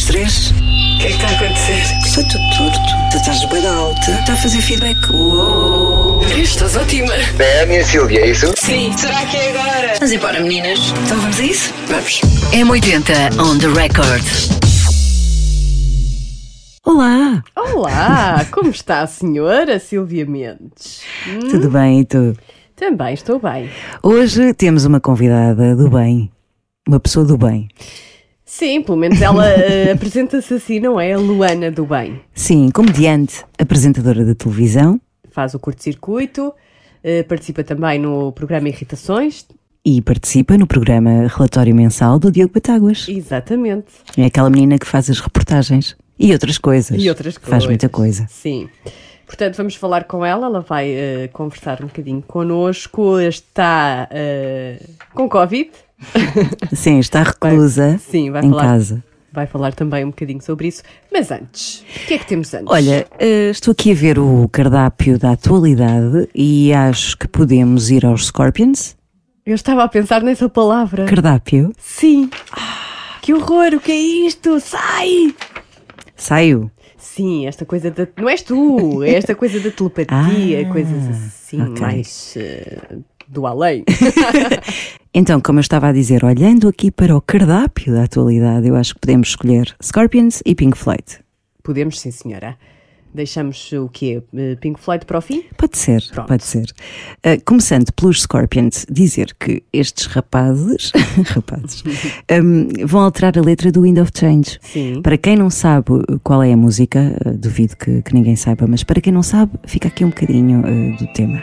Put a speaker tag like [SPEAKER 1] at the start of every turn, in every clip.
[SPEAKER 1] das três? O que é que está a acontecer? Estou tudo torto. Tu estás bem alta. Está a fazer feedback. Uou. Estás ótima.
[SPEAKER 2] É a minha Silvia, é isso?
[SPEAKER 1] Sim. Será que é agora? Vamos embora, meninas. Então vamos a isso? Vamos.
[SPEAKER 3] M80 on the record.
[SPEAKER 4] Olá,
[SPEAKER 5] Olá, como está a senhora Silvia Mendes? Hum,
[SPEAKER 4] tudo bem e tu?
[SPEAKER 5] Também estou bem.
[SPEAKER 4] Hoje temos uma convidada do bem, uma pessoa do bem.
[SPEAKER 5] Sim, pelo menos ela eh, apresenta-se assim, não é? A Luana do Bem.
[SPEAKER 4] Sim, comediante, apresentadora de televisão
[SPEAKER 5] Faz o curto-circuito, eh, participa também no programa Irritações.
[SPEAKER 4] e participa no programa Relatório Mensal do Diogo Batáguas.
[SPEAKER 5] Exatamente.
[SPEAKER 4] É aquela menina que faz as reportagens e outras coisas.
[SPEAKER 5] E outras coisas.
[SPEAKER 4] Faz muita coisa.
[SPEAKER 5] Sim. Portanto, vamos falar com ela. Ela vai eh, conversar um bocadinho connosco. Está com Covid.
[SPEAKER 4] Sim, está reclusa
[SPEAKER 5] Sim, vai
[SPEAKER 4] em
[SPEAKER 5] falar.
[SPEAKER 4] casa.
[SPEAKER 5] Vai falar também um bocadinho sobre isso. Mas antes, o que é que temos antes?
[SPEAKER 4] Olha, eh, estou aqui a ver o cardápio da atualidade e acho que podemos ir aos Scorpions.
[SPEAKER 5] Eu estava a pensar nessa palavra.
[SPEAKER 4] Cardápio.
[SPEAKER 5] Sim. Ah, que horror, o que é isto? Sai!
[SPEAKER 4] Saiu.
[SPEAKER 5] Sim, esta coisa da. Não és tu, é esta coisa da telepatia,
[SPEAKER 4] Ah,
[SPEAKER 5] coisas assim,
[SPEAKER 4] ok.
[SPEAKER 5] mais eh, do além.
[SPEAKER 4] Então, como eu estava a dizer, olhando aqui para o cardápio da atualidade, eu acho que podemos escolher Scorpions e Pink Floyd.
[SPEAKER 5] Podemos, sim, senhora. Deixamos o quê? Eh, Pink Floyd para o fim?
[SPEAKER 4] Pode ser,
[SPEAKER 5] Pronto.
[SPEAKER 4] pode ser. Ah, começando pelos Scorpions, dizer que estes rapazes, rapazes hum, vão alterar a letra do Wind of Change.
[SPEAKER 5] Sim.
[SPEAKER 4] Para quem não sabe qual é a música, ah, duvido que, que ninguém saiba, mas para quem não sabe, fica aqui um bocadinho ah, do tema.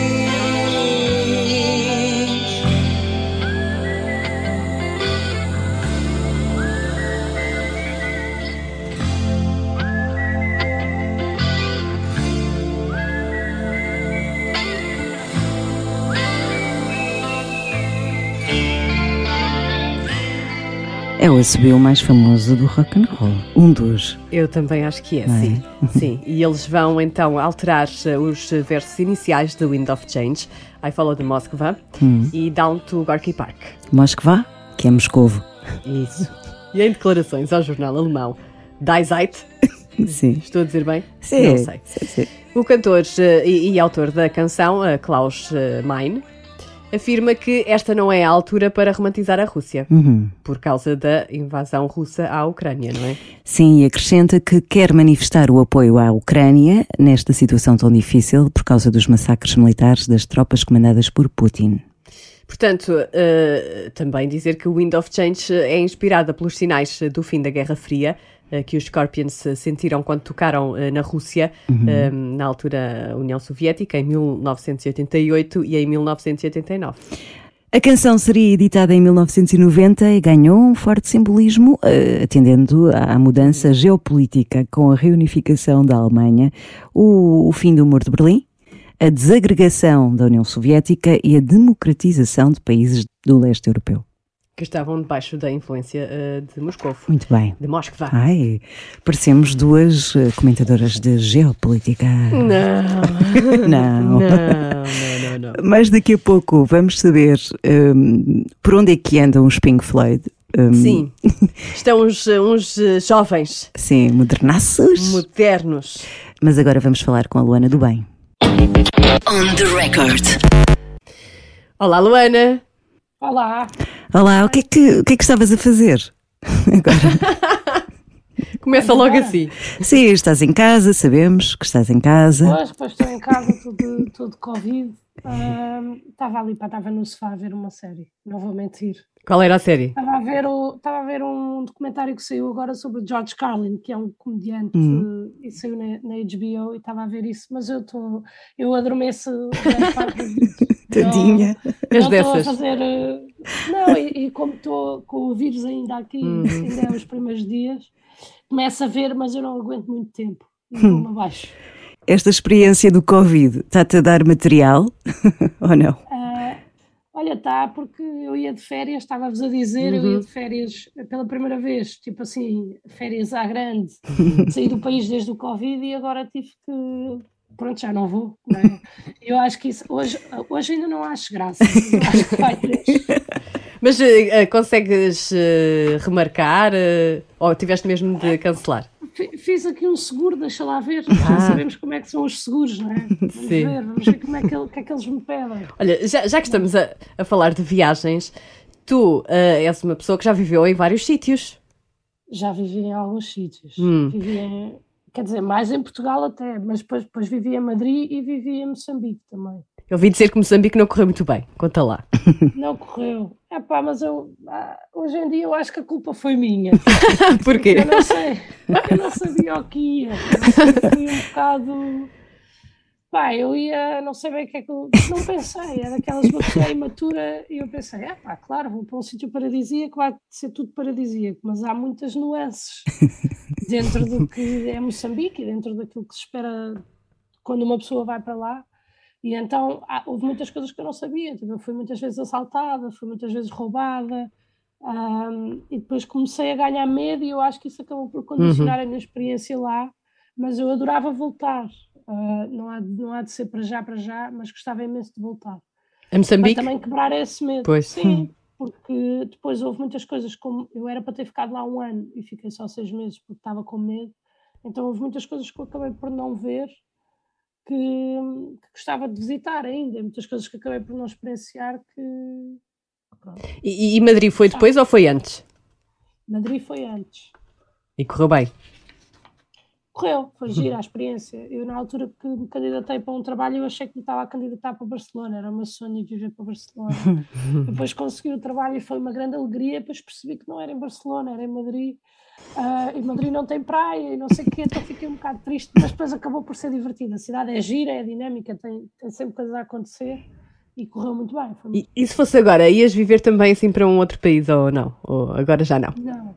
[SPEAKER 4] É o assobio mais famoso do rock and roll. Um dos.
[SPEAKER 5] Eu também acho que é,
[SPEAKER 4] Não é?
[SPEAKER 5] sim. sim. E eles vão então alterar eh, os versos iniciais do Wind of Change, I Follow the Moskva
[SPEAKER 4] Hum.
[SPEAKER 5] e Down to Gorky Park.
[SPEAKER 4] Moskva, que é Moscovo.
[SPEAKER 5] Isso. E em declarações ao jornal alemão Die Zeit,
[SPEAKER 4] Sim.
[SPEAKER 5] estou a dizer bem?
[SPEAKER 4] Sim.
[SPEAKER 5] Não sei.
[SPEAKER 4] sim, sim.
[SPEAKER 5] O cantor eh, e, e autor da canção, eh, Klaus Meine, afirma que esta não é a altura para romantizar a Rússia,
[SPEAKER 4] Uhum.
[SPEAKER 5] por causa da invasão russa à Ucrânia, não é?
[SPEAKER 4] Sim, e acrescenta que quer manifestar o apoio à Ucrânia nesta situação tão difícil por causa dos massacres militares das tropas comandadas por Putin.
[SPEAKER 5] Portanto, eh, também dizer que o Wind of Change é inspirada pelos sinais do fim da Guerra Fria, que os Scorpions eh, sentiram quando tocaram eh, na Rússia, eh, na altura União Soviética, em 1988 e em 1989.
[SPEAKER 4] A canção seria editada em 1990 e ganhou um forte simbolismo, eh, atendendo à mudança geopolítica com a reunificação da Alemanha, o, o fim do Muro de Berlim, a desagregação da União Soviética e a democratização de países do leste europeu.
[SPEAKER 5] Que estavam debaixo da influência eh, de Moscou.
[SPEAKER 4] Muito bem.
[SPEAKER 5] De Moscou.
[SPEAKER 4] Ai, parecemos duas eh, comentadoras de geopolítica.
[SPEAKER 5] Não,
[SPEAKER 4] Não.
[SPEAKER 5] não, não, não, não.
[SPEAKER 4] Mas daqui a pouco vamos saber hum, por onde é que andam os Pink Floyd. Hum,
[SPEAKER 5] Sim, estão uns, uns eh, jovens,
[SPEAKER 4] Sim, modernaços.
[SPEAKER 5] modernos.
[SPEAKER 4] Mas agora vamos falar com a Luana do Bem.
[SPEAKER 3] On the record.
[SPEAKER 5] Olá, Luana.
[SPEAKER 6] Olá,
[SPEAKER 4] Olá, o que é que, o que, é que estavas a fazer? Agora.
[SPEAKER 5] Começa logo assim.
[SPEAKER 4] Sim, estás em casa, sabemos que estás em casa.
[SPEAKER 6] pois, pois estou em casa, tudo, tudo Covid. Estava ali, pá, estava no sofá a ver uma série, não vou mentir.
[SPEAKER 5] Qual era a série?
[SPEAKER 6] Estava a ver, o, estava a ver um documentário que saiu agora sobre George Carlin, que é um comediante,
[SPEAKER 4] Uhum.
[SPEAKER 6] e saiu na, na HBO, e estava a ver isso, mas eu estou, eu adormeço
[SPEAKER 4] Tadinha.
[SPEAKER 5] És
[SPEAKER 6] Não estou a
[SPEAKER 5] dessas.
[SPEAKER 6] fazer, eh, Não, e, e como estou com o vírus ainda aqui,
[SPEAKER 5] Uhum.
[SPEAKER 6] ainda é os primeiros dias, começo a ver, mas eu não aguento muito tempo.
[SPEAKER 5] Hum.
[SPEAKER 6] vou-me abaixo.
[SPEAKER 4] Esta experiência do Covid está-te a dar material ou não?
[SPEAKER 6] Ah, olha, tá, porque eu ia de férias, estava-vos a dizer, eu ia de férias pela primeira vez, tipo assim, férias à grande, saí do país desde o Covid e agora tive que. Pronto, já não vou. não é? Eu acho que isso. Hoje, hoje ainda não acho graça. acho que vai ter.
[SPEAKER 5] Mas eh, consegues eh, remarcar eh, ou tiveste mesmo de cancelar?
[SPEAKER 6] Fi- Fiz aqui um seguro, deixa lá ver. Já sabemos como é que são os seguros, não é? Vamos
[SPEAKER 5] Sim.
[SPEAKER 6] ver, vamos ver como é que, que é que eles me pedem.
[SPEAKER 5] Olha, já, já que estamos a, a falar de viagens, tu és uma pessoa que já viveu em vários sítios.
[SPEAKER 6] Já vivi em alguns sítios.
[SPEAKER 5] Hum.
[SPEAKER 6] Vivi em, quer dizer, mais em Portugal até, mas depois, depois vivi em Madrid e vivi em Moçambique também.
[SPEAKER 5] Eu ouvi dizer que Moçambique não correu muito bem. Conta lá.
[SPEAKER 6] Não correu. É pá, mas eu ah, hoje em dia eu acho que a culpa foi minha.
[SPEAKER 5] Porquê?
[SPEAKER 6] Eu não sei, eu não sabia o que ia. Eu fui um bocado. Pá, eu ia, não sei bem o que é que eu. Não pensei, era daquelas uma pessoa imatura e eu pensei, ah pá, claro, vou para um sítio paradisíaco, vai ser tudo paradisíaco, mas há muitas nuances dentro do que é Moçambique dentro daquilo que se espera quando uma pessoa vai para lá. E então há- houve muitas coisas que eu não sabia. Tipo, eu fui muitas vezes assaltada, fui muitas vezes roubada. ahm, e depois comecei a ganhar medo e eu acho que isso acabou por condicionar a minha experiência lá. Mas eu adorava voltar. Ah, não, há, não há de ser para já, para já, mas gostava imenso de voltar.
[SPEAKER 5] A
[SPEAKER 6] Para
[SPEAKER 5] Moçambique?
[SPEAKER 6] também quebrar esse medo.
[SPEAKER 5] Pois.
[SPEAKER 6] Sim, porque depois houve muitas coisas como eu era para ter ficado lá um ano e fiquei só seis meses porque estava com medo. Então houve muitas coisas que eu acabei por não ver que, que gostava de visitar ainda, muitas coisas que acabei por não experienciar que.
[SPEAKER 5] E, e Madrid foi depois ou foi antes?
[SPEAKER 6] Madrid foi antes.
[SPEAKER 5] E correu bem.
[SPEAKER 6] Correu, foi gira a experiência. Eu, na altura que me candidatei para um trabalho, eu achei que me estava a candidatar para Barcelona, era o meu sonho viver para Barcelona. depois consegui o trabalho e foi uma grande alegria. Depois percebi que não era em Barcelona, era em Madrid. Ah, e Madrid não tem praia e não sei o quê, então fiquei um bocado triste, mas depois acabou por ser divertida. A cidade é gira, é dinâmica, tem, tem sempre coisas a acontecer e correu muito bem. Muito...
[SPEAKER 5] E, e se fosse agora, ias viver também assim para um outro país ou não? Ou agora já não?
[SPEAKER 6] Não.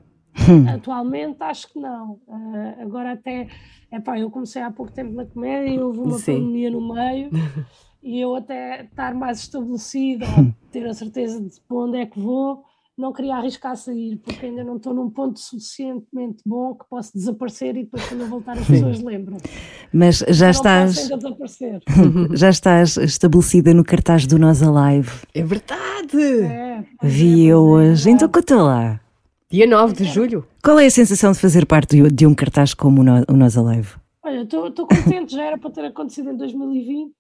[SPEAKER 6] Atualmente acho que não. Ah, agora até, epá, eu comecei há pouco tempo na comédia e houve uma
[SPEAKER 5] Sim.
[SPEAKER 6] pandemia no meio e eu até estar mais estabelecida, ou ter a certeza de para onde é que vou, não queria arriscar a sair, porque ainda não estou num ponto suficientemente bom que posso desaparecer e depois quando eu voltar as pessoas lembram.
[SPEAKER 4] Mas já
[SPEAKER 6] não
[SPEAKER 4] estás, já estás estabelecida no cartaz do Nós Alive.
[SPEAKER 5] É verdade!
[SPEAKER 6] É, é,
[SPEAKER 4] Vi eu
[SPEAKER 6] pois é,
[SPEAKER 4] hoje. Então conta lá.
[SPEAKER 5] Dia 9 de julho.
[SPEAKER 4] Qual é a sensação de fazer parte de- um cartaz como o Nós Alive?
[SPEAKER 6] Olha, estou contente, já era para ter acontecido em 2020.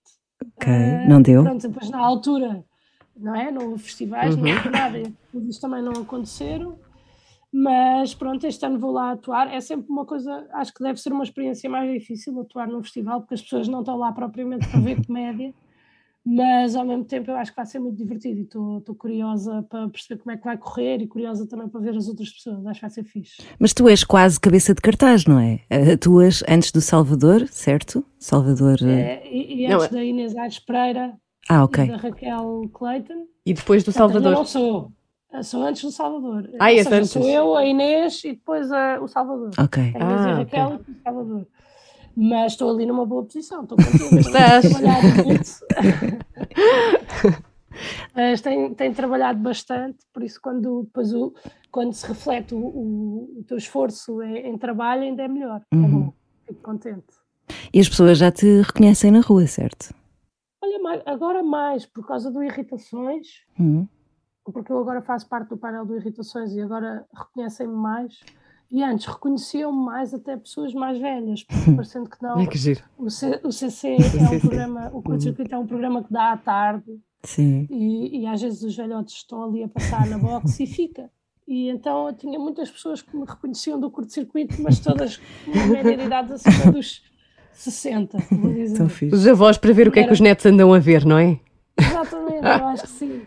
[SPEAKER 4] Ok,
[SPEAKER 6] Ah,
[SPEAKER 4] não deu?
[SPEAKER 6] Pronto, depois na altura, não é? Não houve festivais, não houve nada, tudo isso também não aconteceram. Mas pronto, este ano vou lá atuar. É sempre uma coisa, acho que deve ser uma experiência mais difícil atuar num festival, porque as pessoas não estão lá propriamente para ver comédia, mas ao mesmo tempo eu acho que vai ser muito divertido e estou curiosa para perceber como é que vai correr e curiosa também para ver as outras pessoas. Acho que vai ser fixe.
[SPEAKER 4] Mas tu és quase cabeça de cartaz, não é? Atuas antes do Salvador, certo? Salvador. eh,
[SPEAKER 6] É, e, e
[SPEAKER 5] Não,
[SPEAKER 6] antes da Inês Aires Pereira
[SPEAKER 4] Ah,
[SPEAKER 6] e
[SPEAKER 4] ok.
[SPEAKER 6] da Raquel Clayton.
[SPEAKER 5] E depois do
[SPEAKER 6] Portanto, Eu
[SPEAKER 5] Salvador.
[SPEAKER 6] não sou. Sou antes do Salvador.
[SPEAKER 5] Ah,
[SPEAKER 6] Ou
[SPEAKER 5] és
[SPEAKER 6] seja,
[SPEAKER 5] antes.
[SPEAKER 6] Sou eu, a Inês e depois a- o Salvador.
[SPEAKER 4] Ok.
[SPEAKER 6] A Inês e
[SPEAKER 5] Ah,
[SPEAKER 6] a Raquel e o Salvador. Mas estou ali numa boa posição. Estou contente.
[SPEAKER 5] Estás.
[SPEAKER 6] Mas tenho, tenho trabalhado bastante, por isso quando, depois o, quando se reflete o, o, o teu esforço em, em trabalho ainda é melhor. É bom. Fico contente.
[SPEAKER 4] E as pessoas já te reconhecem na rua, certo?
[SPEAKER 6] Olha, agora mais, por causa do Irritações,
[SPEAKER 4] Hum.
[SPEAKER 6] porque eu agora faço parte do painel do Irritações e agora reconhecem-me mais. E antes reconheciam-me mais até pessoas mais velhas, porque parecendo que não.
[SPEAKER 5] Ai, que giro.
[SPEAKER 6] O, C- o CC é um programa, o Curto Circuito é um programa que dá à tarde
[SPEAKER 4] Sim.
[SPEAKER 6] e, e às vezes os velhotes estão ali a passar na box e fica. E então eu tinha muitas pessoas que me reconheciam do curto-circuito, mas todas com uma média de idade acima dos 60, vou dizer.
[SPEAKER 4] Tão fixe.
[SPEAKER 5] Os avós para ver o que é que os netos andam a ver, não é?
[SPEAKER 6] Exatamente, eu acho que sim.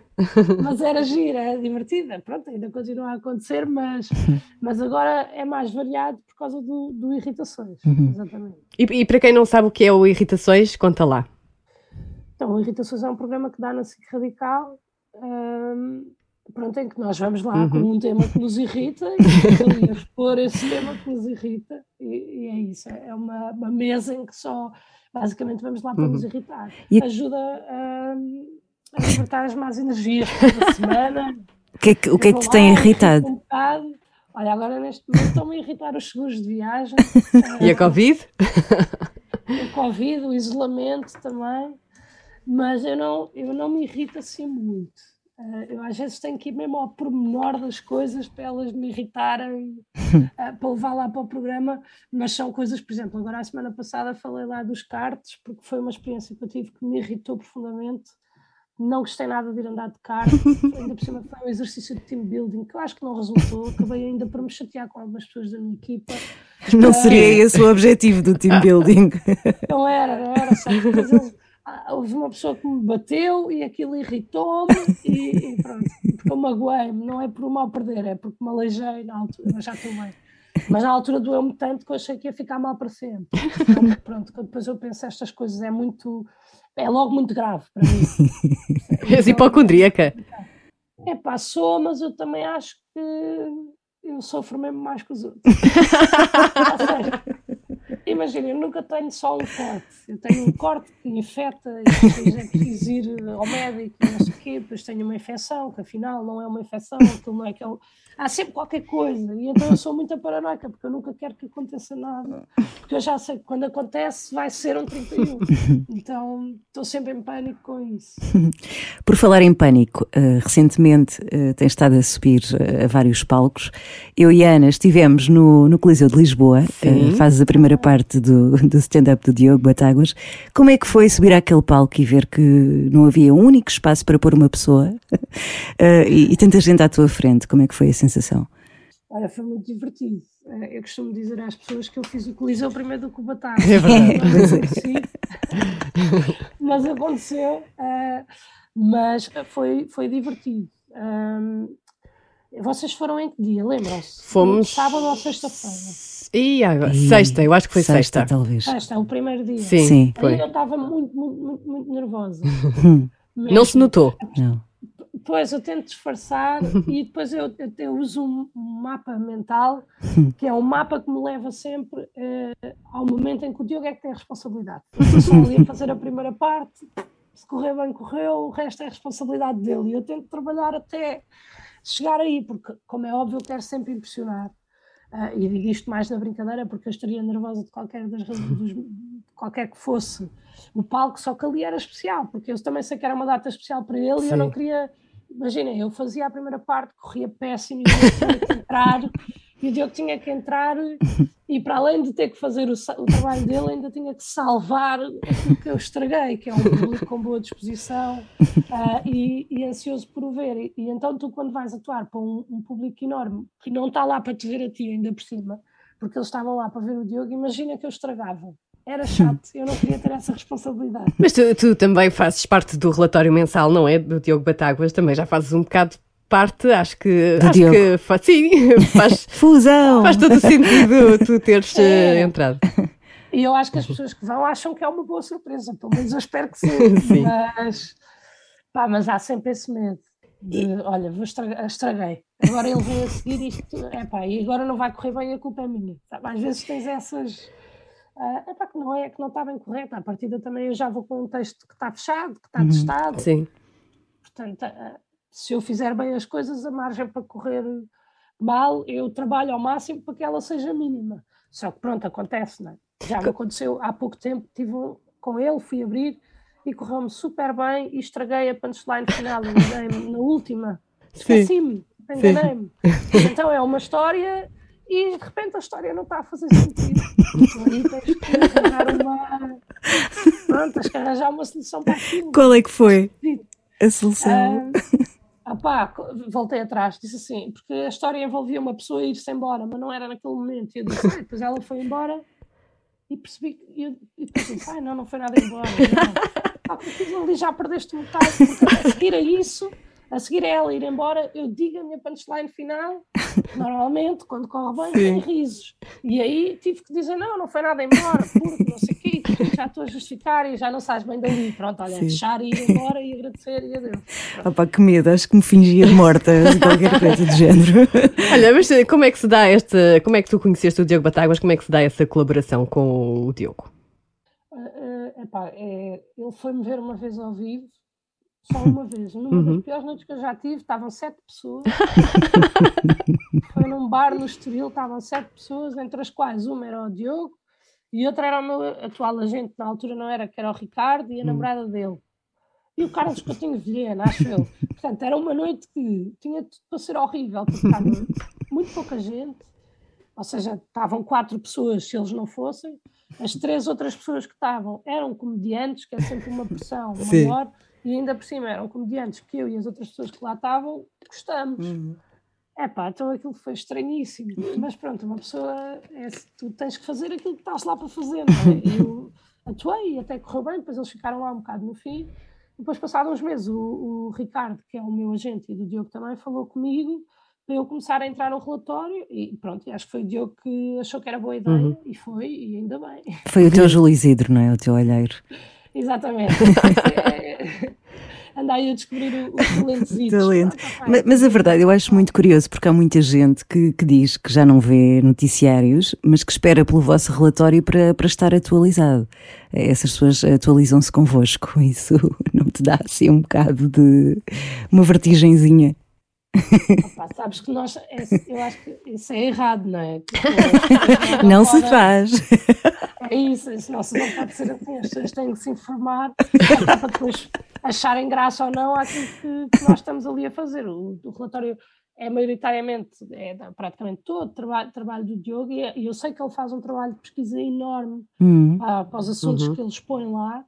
[SPEAKER 6] Mas era gira, é divertida. Pronto, ainda continua a acontecer, mas, mas agora é mais variado por causa do, do Irritações. Exatamente.
[SPEAKER 5] E, e para quem não sabe o que é o Irritações, conta lá.
[SPEAKER 6] Então, o Irritações é um programa que dá na SIC Radical. hum, pronto, em que nós vamos lá com um tema que nos irrita e expor esse tema que nos irrita e, e é isso, é uma, uma mesa em que só basicamente vamos lá para nos irritar.
[SPEAKER 4] E-
[SPEAKER 6] Ajuda a, a libertar as más energias da semana.
[SPEAKER 4] O que é que, o que, é que te tem irritado?
[SPEAKER 6] Um. Olha, agora neste momento estão-me a irritar os seguros de viagem,
[SPEAKER 5] E a Covid?
[SPEAKER 6] o Covid, o isolamento também, mas eu não, eu não me irrito assim muito. Eh, eu às vezes tenho que ir mesmo ao pormenor das coisas para elas me irritarem, eh, para levar lá para o programa, mas são coisas, por exemplo, agora a semana passada falei lá dos cartes, porque foi uma experiência que eu tive que me irritou profundamente. Não gostei nada de ir andar de kart, ainda por cima foi um exercício de team building que eu acho que não resultou. Acabei ainda por me chatear com algumas pessoas da minha equipa.
[SPEAKER 4] Não seria esse o objetivo do team building.
[SPEAKER 6] Não era, não era, sabe? Mas eles- houve uma pessoa que me bateu e aquilo irritou-me e, e pronto, porque eu magoei-me, não é por o mal perder, é porque me aleijei na altura, mas já estou bem. Mas na altura doeu-me tanto que eu achei que ia ficar mal para sempre. Então, pronto, depois eu penso estas coisas, é muito, é logo muito grave para mim.
[SPEAKER 5] És hipocondríaca.
[SPEAKER 6] É pá, sou, mas eu também acho que eu sofro mesmo mais que os outros. Imagina, eu nunca tenho só um corte. Eu tenho um corte que infecta e depois é preciso ir ao médico e não sei o quê, depois tenho uma infecção, que afinal não é uma infecção, aquilo não é aquele. Há sempre qualquer coisa. E então eu sou muito paranoica, porque eu nunca quero que aconteça nada. Porque eu já sei que quando acontece vai ser um 31. Então estou sempre em pânico com isso.
[SPEAKER 4] Por falar em pânico, eh, recentemente uh, tem estado a subir eh, a vários palcos. Eu e a Ana estivemos no, no Coliseu de Lisboa, uh, fazes a primeira parte do, do stand-up do Diogo Batáguas. Como é que foi subir àquele palco e ver que não havia um único espaço para pôr uma pessoa uh, e, e tanta gente à tua frente? Como é que foi a sensação?
[SPEAKER 6] Olha, foi muito divertido. Eh, Eu costumo dizer às pessoas que eu fiz o Coliseu primeiro do que o Batalha.
[SPEAKER 5] É verdade.
[SPEAKER 6] Não aconteceu, mas aconteceu. eh, mas foi, foi divertido. Ahm, vocês foram em que dia? Lembram-se?
[SPEAKER 5] Fomos-
[SPEAKER 6] Sábado ou sexta-feira?
[SPEAKER 5] E agora?
[SPEAKER 4] E-
[SPEAKER 5] Sexta, eu acho que foi sexta.
[SPEAKER 4] talvez.
[SPEAKER 6] Sexta, é o primeiro dia.
[SPEAKER 5] Sim,
[SPEAKER 4] Sim.
[SPEAKER 6] Aí
[SPEAKER 5] foi.
[SPEAKER 6] eu estava muito, muito, muito, muito nervosa.
[SPEAKER 4] Hum,
[SPEAKER 5] Não se notou.
[SPEAKER 4] não.
[SPEAKER 6] Depois eu tento disfarçar e depois eu, eu, eu uso um, mapa mental, que é um mapa que me leva sempre eh, ao momento em que o Diogo é que tem a responsabilidade. Eu estou só ali a fazer a primeira parte, se correr bem, correu, o resto é a responsabilidade dele. E eu tento trabalhar até chegar aí, porque, como é óbvio, eu quero sempre impressionar. Ah, e digo isto mais na brincadeira, porque eu estaria nervosa de qualquer, das, raz- dos, de qualquer que fosse o palco, só que ali era especial, porque eu também sei que era uma data especial para ele e eu não queria. Imaginem, eu fazia a primeira parte, corria péssimo e Diogo tinha que entrar, e o Diogo tinha que entrar, e para além de ter que fazer o, o trabalho dele, ainda tinha que salvar aquilo que eu estraguei, que é um público com boa disposição ah, e, e ansioso por o ver. E, e então tu, quando vais atuar para um, um público enorme, que não está lá para te ver a ti ainda por cima, porque eles estavam lá para ver o Diogo, imagina que eu estragava. Era chato, eu não queria ter essa responsabilidade.
[SPEAKER 5] Mas tu, tu também fazes parte do relatório mensal, não é? Do Diogo Batáguas, também já fazes um bocado parte, acho que.
[SPEAKER 4] Do
[SPEAKER 5] acho
[SPEAKER 4] Diogo.
[SPEAKER 5] que faz, sim, faz,
[SPEAKER 4] Fusão!
[SPEAKER 5] faz todo o sentido tu teres eh,
[SPEAKER 6] É.
[SPEAKER 5] entrado.
[SPEAKER 6] E eu acho que as pessoas que vão acham que é uma boa surpresa, pelo menos eu espero que sim.
[SPEAKER 5] Sim.
[SPEAKER 6] Mas, pá, mas há sempre esse medo de, olha, vou estragar, estraguei. Agora ele vem a seguir isto, é pá, e agora não vai correr bem, a culpa é minha. Sabe? Às vezes tens essas. é pá, que não é, que não está bem correto. À partida também eu já vou com um texto que está fechado, que está testado.
[SPEAKER 5] Sim.
[SPEAKER 6] Portanto, ah, se eu fizer bem as coisas, a margem para correr mal, eu trabalho ao máximo para que ela seja mínima. Só que pronto, acontece, não é? Já me aconteceu há pouco tempo, tive com ele, fui abrir e correu-me super bem e estraguei a punchline final, enganei-me na última. Esqueci-me, enganei-me. Então é uma história e de repente a história não está a fazer sentido. Tu aí tens que arranjar uma. Pronto, tens que arranjar uma solução para aquilo.
[SPEAKER 4] Qual é que foi a solução?
[SPEAKER 6] Ah, opá, co- voltei atrás, disse assim, porque a história envolvia uma pessoa ir-se embora, mas não era naquele momento. E eu disse, ah, depois ela foi embora e percebi que. E, eu, e depois disse, ai, não, não foi nada embora. Não. Ah, ali já perdeste um bocado, porque a seguir a isso A seguir a ela ir embora, eu digo a minha punchline final, normalmente, quando corre bem, tem risos. E aí tive que dizer, não, não foi nada embora, porque não sei o quê, já estou a justificar e já não sais bem dali. Pronto, olha, deixar e ir embora e agradecer e adeus.
[SPEAKER 4] Opa, que medo, acho que me fingia morta, qualquer coisa do género.
[SPEAKER 5] Olha, mas eh, como é que se dá esta. Como é que tu conheceste o Diogo Batáguas? Como é que se dá essa colaboração com o Diogo?
[SPEAKER 6] Uh, epá, é, ele foi-me ver uma vez ao vivo, só uma vez. Numa das piores noites que eu já tive, estavam sete pessoas. foi num bar no Estoril, estavam sete pessoas, entre as quais uma era o Diogo e outra era o meu atual agente, na altura não era, que era o Ricardo e a namorada dele. E o Carlos Coutinho Vilhena, acho eu. Portanto, era uma noite que tinha tudo para ser horrível, porque estava muito pouca gente, ou seja, estavam quatro pessoas se eles não fossem. As três outras pessoas que estavam eram comediantes, que é sempre uma pressão
[SPEAKER 5] Sim.
[SPEAKER 6] maior, e ainda por cima eram comediantes que eu e as outras pessoas que lá estavam gostamos. É pá, então aquilo foi estranhíssimo. Mas pronto, uma pessoa, é, tu tens que fazer aquilo que estás lá para fazer, não é? E eu atuei e até correu bem, depois eles ficaram lá um bocado no fim. Depois, passados uns meses, o, o Ricardo, que é o meu agente, e do Diogo também, falou comigo para eu começar a entrar no relatório e pronto, acho que foi o Diogo que achou que era boa ideia e foi, e ainda bem.
[SPEAKER 4] Foi o teu Júlio Isidro, não é? O teu olheiro.
[SPEAKER 6] Exatamente. É, Anda aí a descobrir o- talentos.
[SPEAKER 4] Talento. Ma- Mas, a verdade, eu acho muito curioso, porque há muita gente que, que diz que já não vê noticiários, mas que espera pelo vosso relatório para, para estar atualizado. Essas pessoas atualizam-se convosco. Isso não te dá assim um bocado de uma vertigenzinha.
[SPEAKER 6] Opa, sabes que nós, é- eu acho que isso é errado, não é?
[SPEAKER 4] Não se faz.
[SPEAKER 6] É isso, isso não, se não pode ser assim, as pessoas têm que se informar para depois acharem graça ou não àquilo que, que nós estamos ali a fazer. O, o relatório é maioritariamente, é praticamente todo trabalho, trabalho do Diogo e, é- e eu sei que ele faz um trabalho de pesquisa enorme
[SPEAKER 4] Hum.
[SPEAKER 6] para, para os assuntos que ele expõe lá,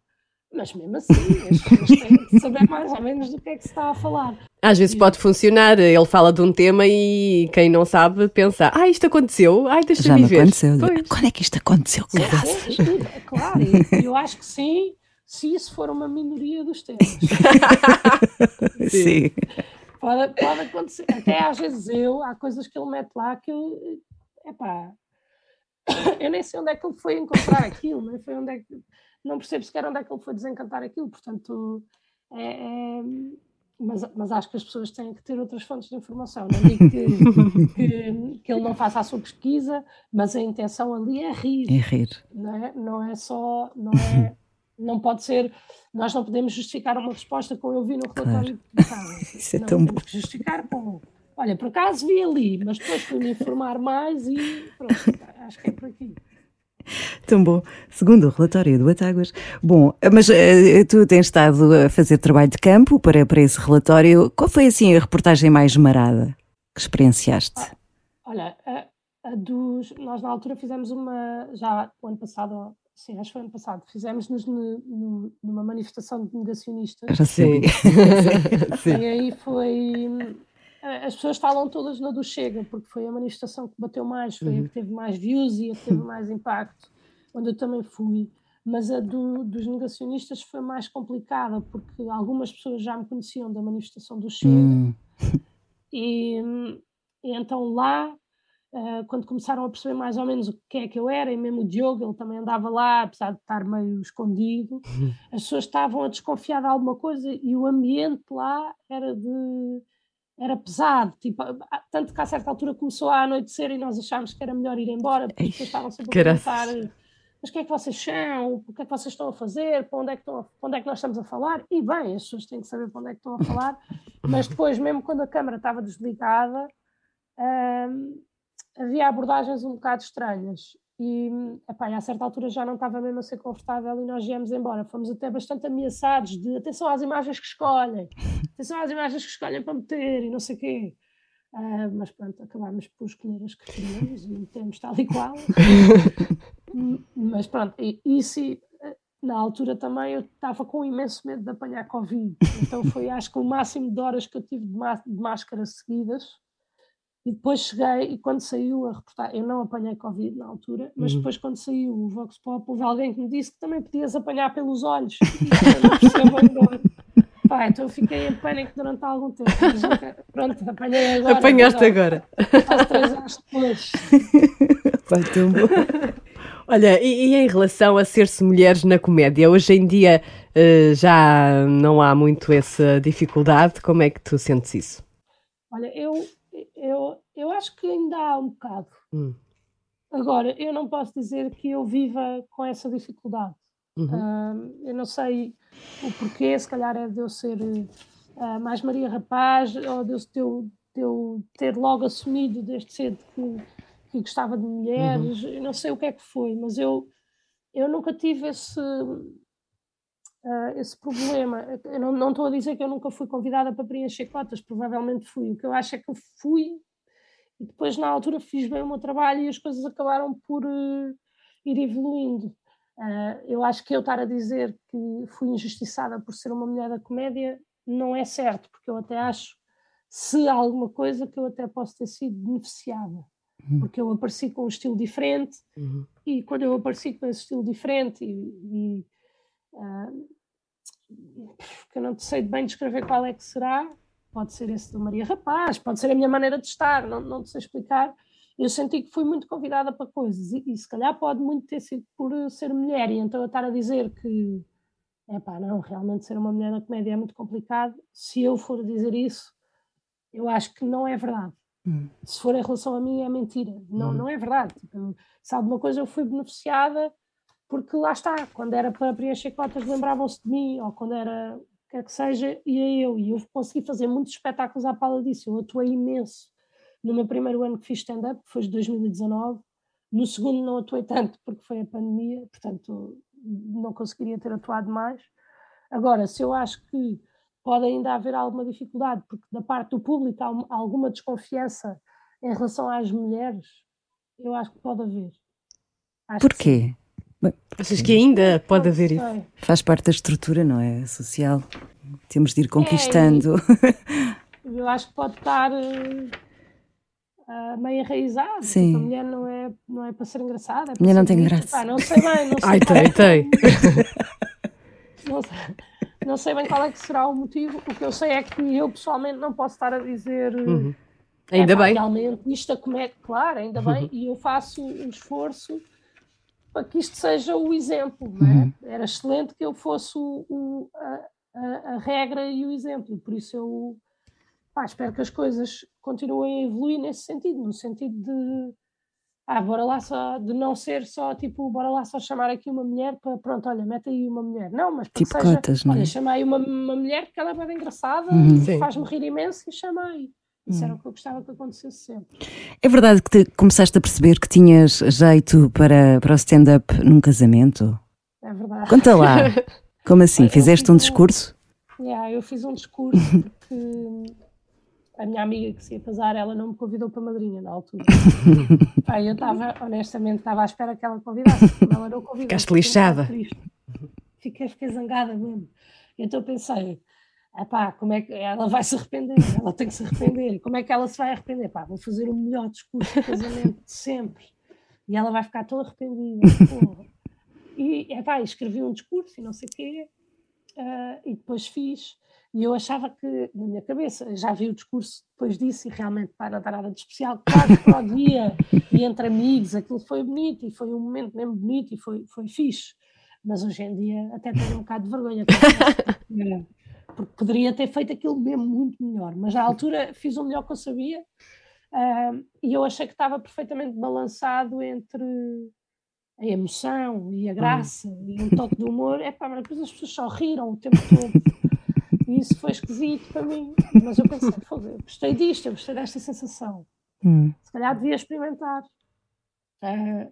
[SPEAKER 6] mas mesmo assim as pessoas têm que saber mais ou menos do que é que se está a falar.
[SPEAKER 5] Às vezes pode funcionar, ele fala de um tema e quem não sabe pensa, ah, isto aconteceu, ai,
[SPEAKER 4] Já
[SPEAKER 5] deixa-me
[SPEAKER 4] me
[SPEAKER 5] ver.
[SPEAKER 4] aconteceu.
[SPEAKER 5] Pois.
[SPEAKER 4] Quando é que isto aconteceu?
[SPEAKER 6] Sim, sim, é claro, eu acho que sim, se isso for uma minoria dos temas.
[SPEAKER 4] Sim.
[SPEAKER 6] Pode, pode acontecer. Até às vezes eu, há coisas que ele mete lá que eu. Epá, eu nem sei onde é que ele foi encontrar aquilo, nem foi onde é que. Não percebo sequer onde é que ele foi desencantar aquilo, portanto. É, é- mas, mas acho que as pessoas têm que ter outras fontes de informação. Não digo que, que, que ele não faça a sua pesquisa, mas a intenção ali é rir
[SPEAKER 4] É rir.
[SPEAKER 6] não é, não é só, não é, não pode ser, nós não podemos justificar uma resposta com eu vi no relatório de Carlos.
[SPEAKER 4] Isso é
[SPEAKER 6] não,
[SPEAKER 4] tão bom.
[SPEAKER 6] justificar com, olha, por acaso vi ali, mas depois fui-me informar mais e pronto, acho que é por aqui.
[SPEAKER 4] Tão bom. Segundo o relatório do Batáguas. Bom, mas eh, tu tens estado a fazer trabalho de campo para, para esse relatório. Qual foi assim a reportagem mais marada que experienciaste?
[SPEAKER 6] Olha, a, a dos, nós na altura fizemos uma, já o ano passado, sim, acho que foi ano passado, fizemos-nos no- no- numa manifestação de negacionistas.
[SPEAKER 4] Já
[SPEAKER 5] Sim.
[SPEAKER 4] sabia.
[SPEAKER 6] E aí foi. As pessoas falam todas na do Chega, porque foi a manifestação que bateu mais, foi a que teve mais views e a que teve mais impacto, onde eu também fui. Mas a do- dos negacionistas foi mais complicada, porque algumas pessoas já me conheciam da manifestação do Chega,
[SPEAKER 4] Hum,
[SPEAKER 6] e, e então lá, eh, quando começaram a perceber mais ou menos o que é que eu era, e mesmo o Diogo, ele também andava lá, apesar de estar meio escondido, as pessoas estavam a desconfiar de alguma coisa e o ambiente lá era de era pesado, tipo, ah, tanto que a certa altura começou a anoitecer e nós achámos que era melhor ir embora, porque as pessoas estavam sempre a perguntar mas o que é que vocês são? O que é que vocês estão a fazer? Para onde é que, estão a- para onde é que nós estamos a falar? E bem, as pessoas têm que saber para onde é que estão a falar, mas depois, mesmo quando a câmara estava desligada, hum, havia abordagens um bocado estranhas. E, epá, e a certa altura já não estava mesmo a ser confortável e nós viemos embora. Fomos até bastante ameaçados de atenção às imagens que escolhem, atenção às imagens que escolhem para meter e não sei o quê. Ah, mas pronto, acabámos por escolher as que queríamos e metemos tal e qual. Mas pronto, e isso eh, na altura também eu estava com imenso medo de apanhar Covid. Então foi acho que o máximo de horas que eu tive de, de máscara seguidas. E depois cheguei, e quando saiu a reportagem, eu não apanhei Covid na altura, mas depois quando saiu o Vox Pop, houve alguém que me disse que também podias apanhar pelos olhos. E eu não percebo. Pá, então eu fiquei em pânico durante algum tempo. Nunca- pronto, apanhei agora.
[SPEAKER 5] Apanhaste agora.
[SPEAKER 6] Quase três anos depois.
[SPEAKER 4] Vai tão bom.
[SPEAKER 5] Olha, e, e em relação a ser-se mulheres na comédia, hoje em dia eh, já não há muito essa dificuldade. Como é que tu sentes isso?
[SPEAKER 6] Olha, eu, eu, eu acho que ainda há um bocado.
[SPEAKER 5] Hum.
[SPEAKER 6] Agora, eu não posso dizer que eu viva com essa dificuldade.
[SPEAKER 5] Uhum.
[SPEAKER 6] Ah, eu não sei o porquê, se calhar é de eu ser ah, mais Maria Rapaz, ou de eu, de eu- de eu ter logo assumido desde cedo que, que gostava de mulheres, eu não sei o que é que foi, mas eu, eu nunca tive esse, ah, esse problema. Eu não, não estou a dizer que eu nunca fui convidada para preencher cotas, provavelmente fui. O que eu acho é que eu fui e depois, na altura, fiz bem o meu trabalho e as coisas acabaram por eh, ir evoluindo. Ah, eu acho que eu estar a dizer que fui injustiçada por ser uma mulher da comédia não é certo, porque eu até acho, se há alguma coisa, que eu até posso ter sido beneficiada. Porque eu apareci com um estilo diferente
[SPEAKER 5] Uhum.
[SPEAKER 6] e quando eu apareci com esse estilo diferente e, e, ah, que eu não sei bem descrever qual é que será, pode ser esse do Maria Rapaz, pode ser a minha maneira de estar, não, não sei explicar. Eu senti que fui muito convidada para coisas e, e se calhar pode muito ter sido por eh, ser mulher e então eu estar a dizer que é pá, não, realmente ser uma mulher na comédia é muito complicado. Se eu for dizer isso, eu acho que não é verdade.
[SPEAKER 4] Hum.
[SPEAKER 6] Se for em relação a mim, é mentira. Não,
[SPEAKER 5] Hum.
[SPEAKER 6] não é verdade. Tipo, se alguma coisa eu fui beneficiada, porque lá está, quando era para preencher cotas lembravam-se de mim, ou quando era o que quer que seja, ia eu. E eu consegui fazer muitos espetáculos à pala disso. Eu atuei imenso no meu primeiro ano que fiz stand-up, que foi de 2019. No segundo não atuei tanto porque foi a pandemia, portanto não conseguiria ter atuado mais. Agora, se eu acho que pode ainda haver alguma dificuldade, porque da parte do público há um- alguma desconfiança em relação às mulheres, eu acho que pode haver. Acho que
[SPEAKER 4] Porquê?
[SPEAKER 5] Achas que ainda pode haver isso?
[SPEAKER 4] Faz parte da estrutura, não é? Social. Temos de ir conquistando.
[SPEAKER 6] Eu acho que pode estar eh, ah, meio enraizado.
[SPEAKER 4] Sim.
[SPEAKER 6] Tipo, a mulher não é, não é para ser engraçada. É para
[SPEAKER 4] mulher não tem graça.
[SPEAKER 6] Pá, não sei bem, não sei
[SPEAKER 5] Ai,
[SPEAKER 6] é
[SPEAKER 5] tem, tem.
[SPEAKER 6] não sei, não sei bem qual é que será o motivo. O que eu sei é que eu pessoalmente não posso estar a dizer eh,
[SPEAKER 5] Uhum. Ainda
[SPEAKER 6] "Epá,
[SPEAKER 5] bem.
[SPEAKER 6] realmente isto a comédia, claro, ainda bem, e eu faço um esforço para que isto seja o exemplo. Não é? Era excelente que eu fosse o, o- a, a- a regra e o exemplo, por isso eu pá, espero que as coisas continuem a evoluir nesse sentido, no sentido de ah, bora lá só, de não ser só tipo, bora lá só chamar aqui uma mulher para pronto, olha, mete aí uma mulher. Não, mas para
[SPEAKER 4] Tipo
[SPEAKER 6] seja,
[SPEAKER 4] cotas, não é?
[SPEAKER 6] olha, chama aí uma, uma mulher que ela é bem engraçada,
[SPEAKER 4] Uhum.
[SPEAKER 6] Faz-me rir imenso e chama Isso era o que eu gostava que acontecesse sempre.
[SPEAKER 4] É verdade que te- começaste a perceber que tinhas jeito para, para o stand-up num casamento?
[SPEAKER 6] É verdade.
[SPEAKER 4] Conta lá. Como assim?
[SPEAKER 6] Eu
[SPEAKER 4] Fizeste um
[SPEAKER 6] um-
[SPEAKER 4] discurso?
[SPEAKER 6] Yeah, eu fiz um discurso porque a minha amiga que se ia casar, ela não me convidou para madrinha na altura. Pá, eu estava, honestamente, estava à espera que ela convidasse. Como ela não convidou.
[SPEAKER 5] Ficaste lixada.
[SPEAKER 6] Fiquei, fiquei zangada mesmo. Então pensei, epá, como é que ela vai se arrepender? Ela tem que se arrepender. Como é que ela se vai arrepender? Pá, vou fazer o melhor discurso de casamento de sempre. E ela vai ficar tão arrependida. porra. E epá, escrevi um discurso e não sei o quê. ah, e depois fiz. E eu achava que, na minha cabeça, já vi o discurso depois disso e realmente, não está nada de especial. Claro que para o dia e entre amigos, aquilo foi bonito e foi um momento mesmo bonito e foi, foi fixe. Mas hoje em dia até tenho um bocado de vergonha. porque- poderia ter feito aquilo mesmo muito melhor. Mas na altura fiz o melhor que eu sabia ah, e eu achei que estava perfeitamente balançado entre a emoção e a graça e um toque de humor. É pá, mas depois as pessoas só riram o tempo todo. E isso foi esquisito para mim. Mas eu pensei, "Fogo, eu gostei disto, eu gostei desta sensação.
[SPEAKER 4] Hum.
[SPEAKER 6] Se calhar devia experimentar. Ah,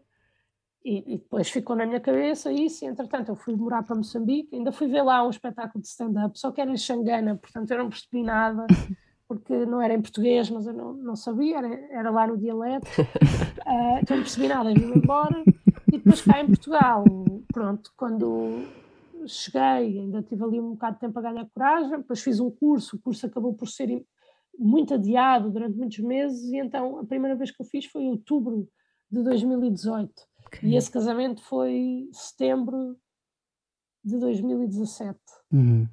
[SPEAKER 6] e, e depois ficou na minha cabeça isso, e entretanto eu fui morar para Moçambique, ainda fui ver lá um espetáculo de stand-up, só que era em Xangana, portanto eu não percebi nada, porque não era em português, mas eu não, não sabia, era, era lá no dialeto, Ah, então não percebi nada, vim embora, e depois cá em Portugal, pronto, quando cheguei, ainda tive ali um bocado de tempo a ganhar coragem, depois fiz um curso, o curso acabou por ser muito adiado durante muitos meses, e então a primeira vez que eu fiz foi em outubro de 2018. E esse casamento foi setembro de 2017.
[SPEAKER 4] Uhum.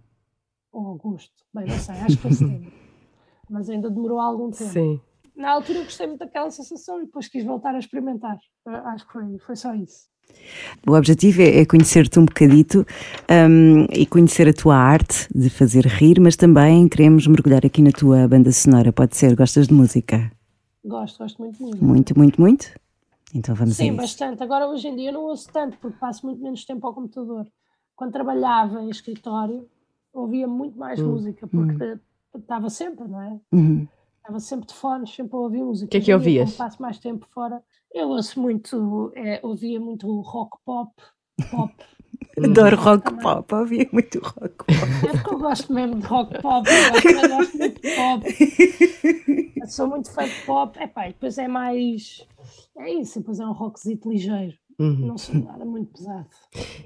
[SPEAKER 6] ou agosto, bem, não sei, acho que foi setembro. Mas ainda demorou algum tempo.
[SPEAKER 5] Sim.
[SPEAKER 6] Na altura eu gostei muito daquela sensação e depois quis voltar a experimentar. Acho que foi, foi só isso.
[SPEAKER 4] O objetivo é, é conhecer-te um bocadito hum, e conhecer a tua arte de fazer rir, mas também queremos mergulhar aqui na tua banda sonora. Pode ser? Gostas de música?
[SPEAKER 6] Gosto, gosto muito de música.
[SPEAKER 4] Muito, muito, muito? Então vamos
[SPEAKER 6] Sim, bastante. Agora, hoje em dia, eu não ouço tanto porque passo muito menos tempo ao computador. Quando trabalhava em escritório, ouvia muito mais música porque estava sempre, não é?
[SPEAKER 4] Uhum.
[SPEAKER 6] Estava sempre de fones, sempre a ouvir música.
[SPEAKER 5] Que é que ouvias?
[SPEAKER 6] Passo mais tempo fora, eu ouço muito, é, ouvia muito rock pop, pop.
[SPEAKER 4] Adoro rock pop, ouvia muito rock pop.
[SPEAKER 6] É porque eu gosto mesmo de rock pop, eu gosto, muito de pop. Eu sou muito fã de pop. Epá, e depois é mais. É isso, depois é um rockzito ligeiro.
[SPEAKER 5] Uhum.
[SPEAKER 6] Não sou nada muito pesado.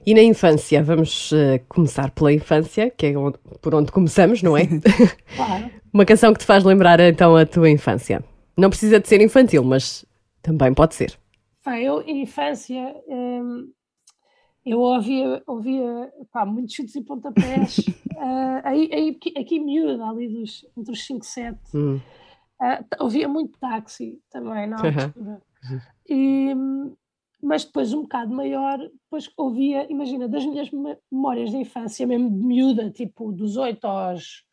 [SPEAKER 5] E na infância, vamos eh, começar pela infância, que é onde- por onde começamos, não é?
[SPEAKER 6] Claro.
[SPEAKER 5] Uma canção que te faz lembrar então a tua infância. Não precisa de ser infantil, mas também pode ser.
[SPEAKER 6] Pá, eu, em infância, hum, eu ouvia, ouvia pá, muitos chutes e pontapés. ah, aí, aí, aqui, aqui miúda, ali dos, entre os 5 e 7.
[SPEAKER 5] Hum.
[SPEAKER 6] Ah, ouvia muito táxi também na altura. E, hum, mas depois, um bocado maior, depois ouvia, imagina, das minhas me- memórias de infância, mesmo de miúda, tipo dos 8 aos,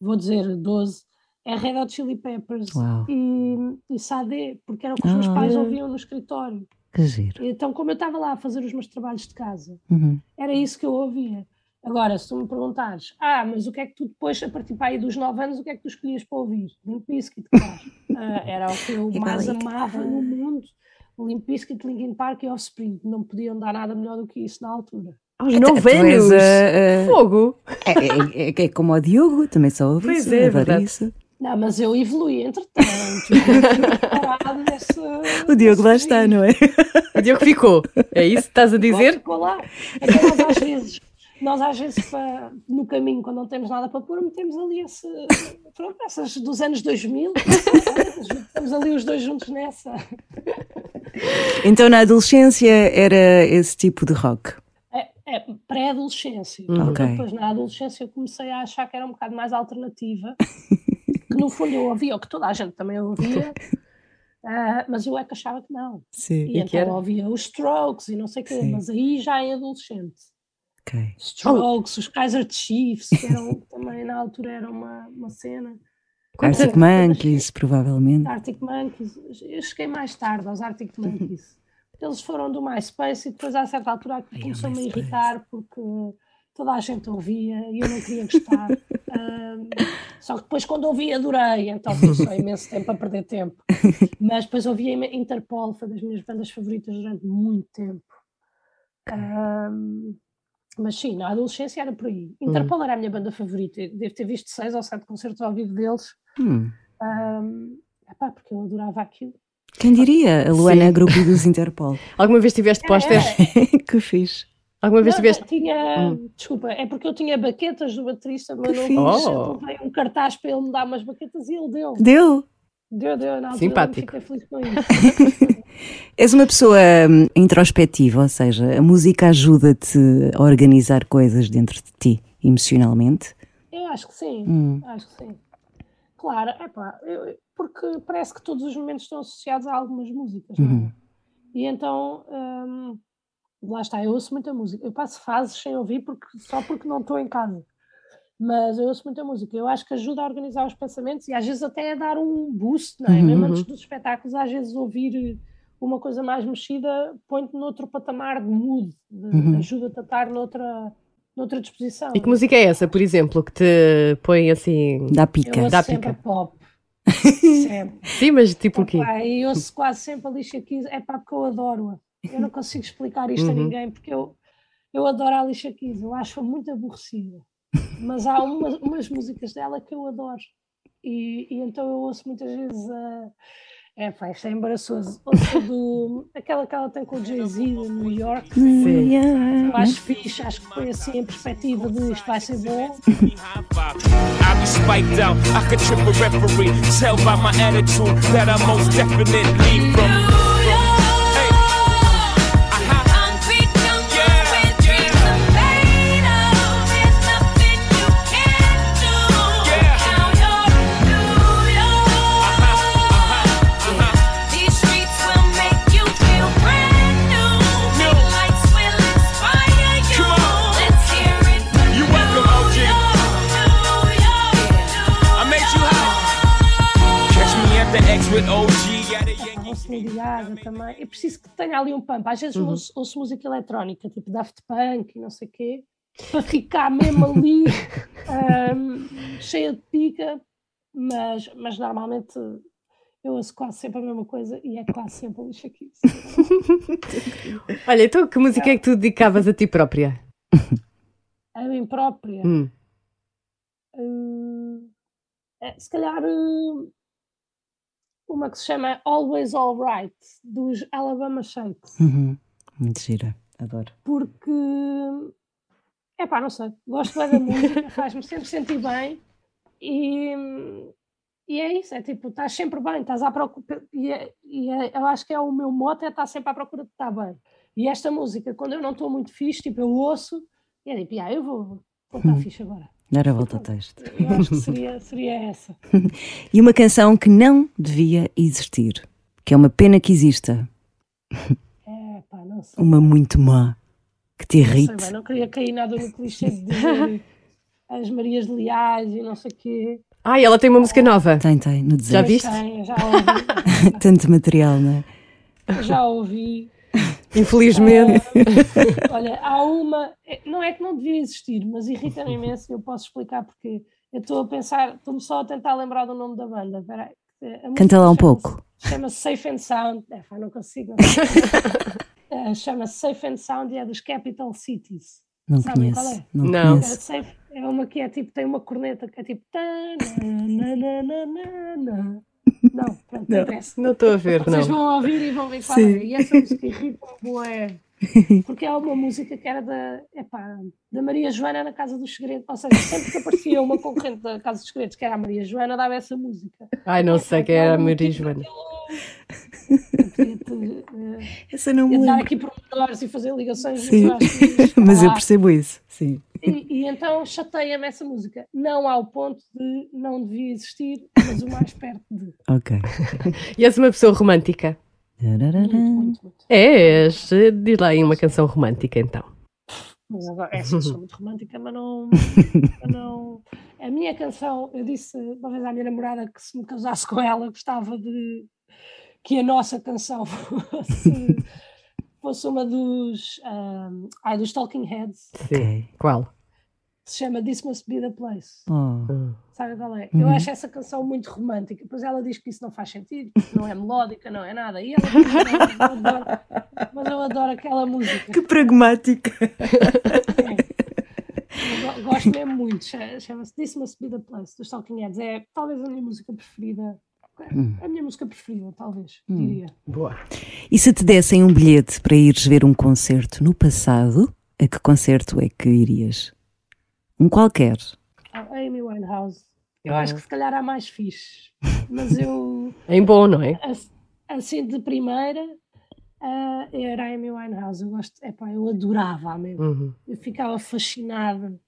[SPEAKER 6] vou dizer, 12, é Red Hot Chili Peppers e, e Sade, porque era o que os meus
[SPEAKER 4] Ah.
[SPEAKER 6] pais ouviam no escritório.
[SPEAKER 4] Que giro.
[SPEAKER 6] Então, como eu estava lá a fazer os meus trabalhos de casa,
[SPEAKER 4] Uhum.
[SPEAKER 6] era isso que eu ouvia. Agora, se tu me perguntares, ah, mas o que é que tu depois, a partir para aí dos 9 anos, o que é que tu escolhias para ouvir? Limp Bizkit, claro. Ah, era o que eu mais amava no mundo. Limp Bizkit, Linkin Park e Offspring. Não podiam dar nada melhor do que isso na altura.
[SPEAKER 5] Aos
[SPEAKER 4] Tu
[SPEAKER 5] nove
[SPEAKER 4] és
[SPEAKER 5] anos!
[SPEAKER 4] a- a-
[SPEAKER 5] Fogo!
[SPEAKER 4] É, é- é- é como o Diogo, também só ouve
[SPEAKER 5] Pois
[SPEAKER 4] isso,
[SPEAKER 5] é, verdade.
[SPEAKER 4] isso.
[SPEAKER 6] Não, mas eu evoluí, entretanto. Eu parado nesse,
[SPEAKER 4] O Diogo lá está, não é?
[SPEAKER 5] O Diogo ficou. É isso que estás a dizer?
[SPEAKER 6] Ficou lá. Então nós às vezes, nós às vezes no caminho, quando não temos nada para pôr, metemos ali esse, pronto, essas dos anos 2000. Estamos ali os dois juntos nessa.
[SPEAKER 4] Então na adolescência era esse tipo de rock.
[SPEAKER 6] É, é pré-adolescência.
[SPEAKER 4] Ok.
[SPEAKER 6] Depois na adolescência eu comecei a achar que era um bocado mais alternativa. Que no fundo eu ouvia, o que toda a gente também ouvia. ah, mas eu é que achava que não.
[SPEAKER 4] Sim.
[SPEAKER 6] E,
[SPEAKER 5] que
[SPEAKER 6] então
[SPEAKER 5] era?
[SPEAKER 6] ouvia os Strokes e não sei o quê,
[SPEAKER 4] Sim.
[SPEAKER 6] mas aí já é adolescente.
[SPEAKER 4] Ok.
[SPEAKER 6] Strokes, os Kaiser Chiefs, que eram, também na altura era uma, uma cena.
[SPEAKER 4] Arctic Monkeys, provavelmente.
[SPEAKER 6] Arctic Monkeys, eu cheguei mais tarde aos Arctic Monkeys. Eles foram do MySpace e depois a certa altura
[SPEAKER 4] o
[SPEAKER 6] começou-me a irritar porque toda a gente ouvia e eu não queria gostar. Só que depois quando ouvi adorei, então foi só imenso tempo a perder tempo. Mas depois ouvi a Interpol, foi das minhas bandas favoritas durante muito tempo. Ahm, mas sim, na adolescência era por aí. Interpol era a minha banda favorita. Devo ter visto seis ou sete concertos ao vivo deles.
[SPEAKER 4] Hum.
[SPEAKER 6] Ahm, epá, porque eu adorava aquilo.
[SPEAKER 4] Quem diria? A Luana
[SPEAKER 5] Sim.
[SPEAKER 4] Grupo dos Interpol.
[SPEAKER 5] Alguma vez tiveste pósteres?
[SPEAKER 4] que fixe.
[SPEAKER 5] Alguma vez
[SPEAKER 6] Não,
[SPEAKER 5] tiveste.
[SPEAKER 6] eu tinha, desculpa, é porque eu tinha baquetas do baterista, mas não.
[SPEAKER 5] Oh.
[SPEAKER 6] levei um cartaz para ele me dar umas baquetas e ele deu.
[SPEAKER 4] Deu?
[SPEAKER 6] Deu, deu, na altura
[SPEAKER 5] Simpático.
[SPEAKER 6] eu fiquei feliz com isso.
[SPEAKER 4] És uma pessoa hum, introspectiva, ou seja, a música ajuda-te a organizar coisas dentro de ti, emocionalmente.
[SPEAKER 6] Eu acho que sim,
[SPEAKER 4] Hum.
[SPEAKER 6] acho que sim. Claro, é pá, porque parece que todos os momentos estão associados a algumas músicas, não é?
[SPEAKER 4] Uhum.
[SPEAKER 6] E então, hum, lá está, eu ouço muita música. Eu passo fases sem ouvir porque, só porque não estou em casa. Mas eu ouço muita música. Eu acho que ajuda a organizar os pensamentos e às vezes até a dar um boost, não é?
[SPEAKER 4] Uhum,
[SPEAKER 6] Mesmo
[SPEAKER 5] uhum.
[SPEAKER 6] antes dos espetáculos, às vezes ouvir uma coisa mais mexida põe-te noutro patamar de mood,
[SPEAKER 4] Uhum.
[SPEAKER 6] ajuda-te a estar noutra, noutra disposição.
[SPEAKER 5] E que música é essa, por exemplo, que te põe assim.
[SPEAKER 4] Dá
[SPEAKER 6] Eu
[SPEAKER 4] pica.
[SPEAKER 6] ouço
[SPEAKER 5] Dá pica.
[SPEAKER 6] pop. sempre.
[SPEAKER 5] Sim, mas tipo o quê?
[SPEAKER 6] Opa, e eu ouço quase sempre a Alicia Keys, é pá, porque eu adoro-a. Eu não consigo explicar isto a
[SPEAKER 5] Uhum.
[SPEAKER 6] ninguém, porque eu, eu adoro a Alicia Keys, eu acho-a muito aborrecida. Mas há umas, umas músicas dela que eu adoro. E, e então eu ouço muitas vezes a. É pá, isto é embaraçoso. Ouço do, aquela que ela tem com o Jay-Z de New York.
[SPEAKER 5] Sim.
[SPEAKER 6] Eu acho fixe, acho que foi assim a perspectiva de isto vai ser bom.
[SPEAKER 7] I be spiked out, I could trip a referee. Tell by my attitude that I most definitely from.
[SPEAKER 6] Também. É preciso que tenha ali um pump. Às vezes
[SPEAKER 5] Uhum.
[SPEAKER 6] ouço, ouço música eletrónica, tipo Daft Punk e não sei o quê, para ficar mesmo ali ahm, cheia de pica, mas, mas normalmente eu ouço quase sempre a mesma coisa e é quase sempre a lixa aqui.
[SPEAKER 5] Olha, então que música é que tu dedicavas a ti própria?
[SPEAKER 6] A mim própria.
[SPEAKER 5] Hum.
[SPEAKER 6] Hum, é, se calhar hum, uma que se chama Always Alright, dos Alabama Shakes,
[SPEAKER 4] Uhum. Muito gira, adoro.
[SPEAKER 6] porque é pá, não sei, gosto bem da música, faz-me sempre sentir bem e, e é isso, é tipo, estás sempre bem, estás à procura, e, é- e é- eu acho que é o meu mote, é estar sempre à procura de estar bem. E esta música, quando eu não estou muito fixe, tipo, eu ouço e é tipo, ah, eu vou, vou estar fixe agora.
[SPEAKER 4] Dar a volta ao texto.
[SPEAKER 6] Eu acho que seria, seria essa.
[SPEAKER 4] E uma canção que não devia existir, que é uma pena que exista,
[SPEAKER 6] É, pá, não sei.
[SPEAKER 4] uma muito má, que te
[SPEAKER 6] Não sei
[SPEAKER 4] irrite.
[SPEAKER 6] não queria cair nada no clichê de dizer as Marias de Leais e não sei o quê.
[SPEAKER 5] Ai, ela tem uma música nova.
[SPEAKER 4] Tem, tem, no
[SPEAKER 5] Já
[SPEAKER 4] deserto.
[SPEAKER 5] viste?
[SPEAKER 6] Tem, já ouvi.
[SPEAKER 4] Tanto material, não é?
[SPEAKER 6] já ouvi.
[SPEAKER 5] Infelizmente.
[SPEAKER 6] Olha, há uma, é, não é que não devia existir, mas irrita-me imenso e eu posso explicar porque. Eu estou a pensar, estou-me só a tentar lembrar do nome da banda. Espera aí, a música
[SPEAKER 4] Canta lá um pouco.
[SPEAKER 6] Chama-se Safe and Sound. É, pá, não consigo. Eh, Chama-se Safe and Sound e é dos Capital Cities.
[SPEAKER 4] Não
[SPEAKER 6] Sabem qual
[SPEAKER 4] conheço.
[SPEAKER 6] é?
[SPEAKER 4] Não,
[SPEAKER 5] Não.
[SPEAKER 6] É, safe, é uma que é tipo, tem uma corneta que é tipo. Não, pronto, não.
[SPEAKER 5] Não estou a ver,
[SPEAKER 6] Vocês
[SPEAKER 5] não.
[SPEAKER 6] vão ouvir e vão ver qual é. E essa música irrita-me, bué. Porque é uma música que era da, epá, da Maria Joana na Casa dos Segredos. Ou seja, sempre que aparecia uma concorrente da Casa dos Segredos, que era a Maria Joana, dava essa música.
[SPEAKER 5] Ai, não sei quem era a Maria
[SPEAKER 6] Tipo,
[SPEAKER 5] Joana.
[SPEAKER 6] eh,
[SPEAKER 4] Essa não me lembro.
[SPEAKER 6] aqui pormenores e fazer ligações.
[SPEAKER 4] Sim.
[SPEAKER 6] que-
[SPEAKER 4] Mas eu percebo isso, sim.
[SPEAKER 6] E, e então chateia-me essa música. Não ao ponto de não devia existir, mas o mais perto de.
[SPEAKER 4] Ok.
[SPEAKER 5] E és uma pessoa romântica?
[SPEAKER 6] Muito, muito, muito.
[SPEAKER 5] És. Diz lá aí uma canção romântica então.
[SPEAKER 6] Mas agora, é, sim, sou muito romântica, mas não, mas não. A minha canção, eu disse uma vez à minha namorada que se me casasse com ela, gostava de que a nossa canção fosse, fosse uma dos, um, ai, dos Talking Heads,
[SPEAKER 5] Sim. Qual?
[SPEAKER 6] Que se chama This Must Be the Place.
[SPEAKER 4] Oh.
[SPEAKER 6] Sabe qual é? Eu acho essa canção muito romântica. Depois ela diz que isso não faz sentido, não é melódica, não é nada. E ela diz, "Não, mas eu adoro, mas eu adoro aquela música.
[SPEAKER 4] Que pragmática.
[SPEAKER 6] Gosto mesmo muito. Cha- Chama-se This Must Be the Place, dos Talking Heads. É talvez a minha música preferida. A minha música preferida, talvez, diria.
[SPEAKER 5] Boa.
[SPEAKER 4] E se te dessem um bilhete para ires ver um concerto no passado, a que concerto é que irias? Um qualquer.
[SPEAKER 6] A Amy Winehouse. Eu acho que se calhar há mais fixe. Mas eu,
[SPEAKER 5] Em bom, não é?
[SPEAKER 6] as- assim de primeira, ah, era a Amy Winehouse. Eu gosto, epá, eu adorava a mesmo.
[SPEAKER 5] Uhum.
[SPEAKER 6] Eu ficava fascinada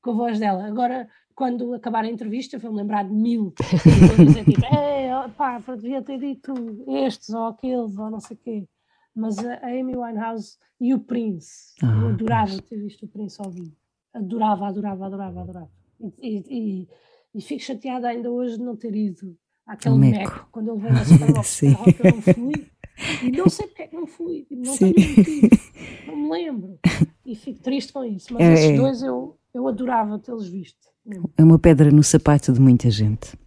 [SPEAKER 6] com a voz dela. Agora, quando acabar a entrevista, eu vou-me lembrar de mil. Eu dizer tipo, "Ei, ó, pá, devia ter dito estes ou aqueles ou não sei o quê. Mas a Amy Winehouse e o Prince, eu
[SPEAKER 4] Ah,
[SPEAKER 6] adorava ter visto o Prince ao vivo. Adorava, adorava, adorava, adorava. E, e, e- e fico chateada ainda hoje de não ter ido àquele
[SPEAKER 4] Meco.
[SPEAKER 6] Meco. Quando ele veio na Super
[SPEAKER 4] Sim.
[SPEAKER 6] Eu não fui. E não sei porque é que não fui. Tipo, Não
[SPEAKER 4] Sim.
[SPEAKER 6] tenho motivo. Não me lembro. E fico triste com isso. Mas
[SPEAKER 4] É,
[SPEAKER 6] esses
[SPEAKER 4] é.
[SPEAKER 6] dois eu, eu adorava tê-los visto.
[SPEAKER 4] É uma pedra no sapato de muita gente.